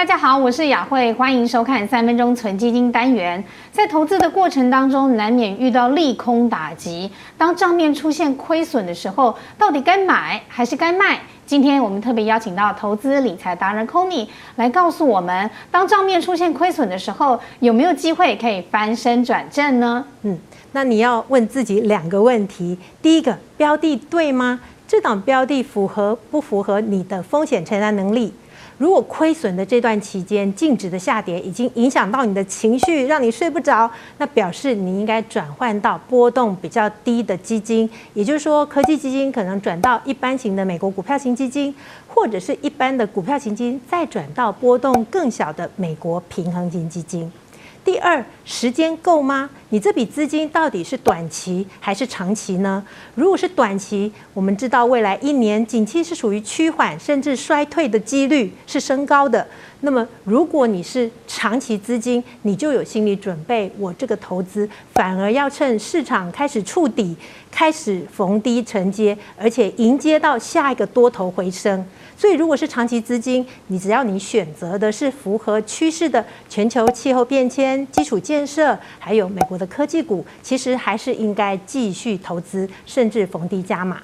大家好，我是雅慧，欢迎收看三分钟存基金单元。在投资的过程当中，难免遇到利空打击。当账面出现亏损的时候，到底该买还是该卖？今天我们特别邀请到投资理财达人 Conny 来告诉我们，当账面出现亏损的时候，有没有机会可以翻身转正呢？嗯，那你要问自己两个问题：第一个，标的对吗？这档标的符合不符合你的风险承担能力？如果亏损的这段期间，净值的下跌已经影响到你的情绪，让你睡不着，那表示你应该转换到波动比较低的基金，也就是说，科技基金可能转到一般型的美国股票型基金，或者是一般的股票型基金，再转到波动更小的美国平衡型基金。第二，时间够吗？你这笔资金到底是短期还是长期呢？如果是短期，我们知道未来一年景气是属于趋缓甚至衰退的几率是升高的。那么，如果你是长期资金，你就有心理准备，我这个投资反而要趁市场开始触底，开始逢低承接，而且迎接到下一个多头回升。所以，如果是长期资金，你只要你选择的是符合趋势的全球气候变迁、基础建设，还有美国的科技股，其实还是应该继续投资，甚至逢低加码。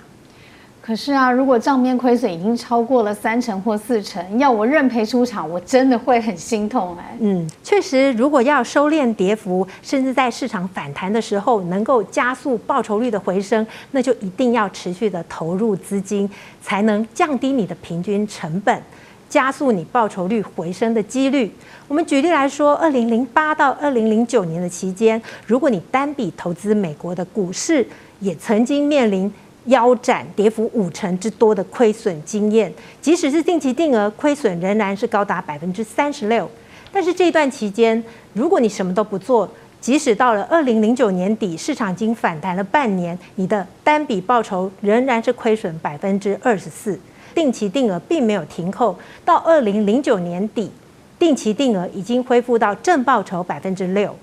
可是啊，如果账面亏损已经超过了三成或四成，要我认赔出场，我真的会很心痛哎。嗯，确实，如果要收敛跌幅，甚至在市场反弹的时候能够加速报酬率的回升，那就一定要持续的投入资金，才能降低你的平均成本，加速你报酬率回升的几率。我们举例来说，二零零八到二零零九年的期间，如果你单笔投资美国的股市，也曾经面临。腰斩，跌幅五成之多的亏损经验，即使是定期定额亏损，仍然是高达百分之三十六。但是这段期间，如果你什么都不做，即使到了二零零九年底，市场已经反弹了半年，你的单笔报酬仍然是亏损百分之二十四。定期定额并没有停扣，到二零零九年底，定期定额已经恢复到正报酬百分之六。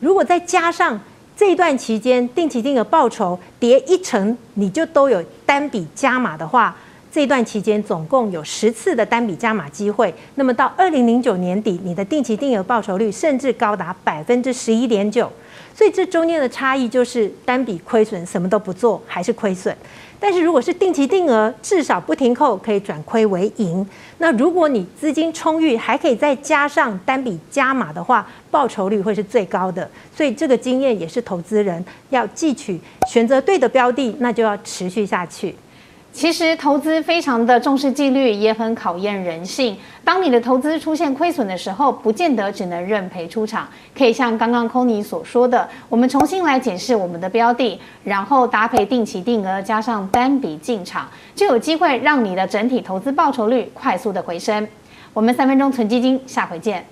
如果再加上这段期间，定期定额报酬跌一成，你就都有单笔加码的话，这段期间总共有十次的单笔加码机会。那么到二零零九年底，你的定期定额报酬率甚至高达百分之十一点九。所以这中间的差异就是单笔亏损，什么都不做还是亏损。但是如果是定期定额，至少不停扣，可以转亏为盈。那如果你资金充裕，还可以再加上单笔加码的话，报酬率会是最高的。所以这个经验也是投资人要汲取，选择对的标的，那就要持续下去。其实投资非常的重视纪律，也很考验人性。当你的投资出现亏损的时候，不见得只能认赔出场，可以像刚刚 Conny 所说的，我们重新来检视我们的标的，然后搭配定期定额加上单笔进场，就有机会让你的整体投资报酬率快速的回升。我们三分钟存基金，下回见。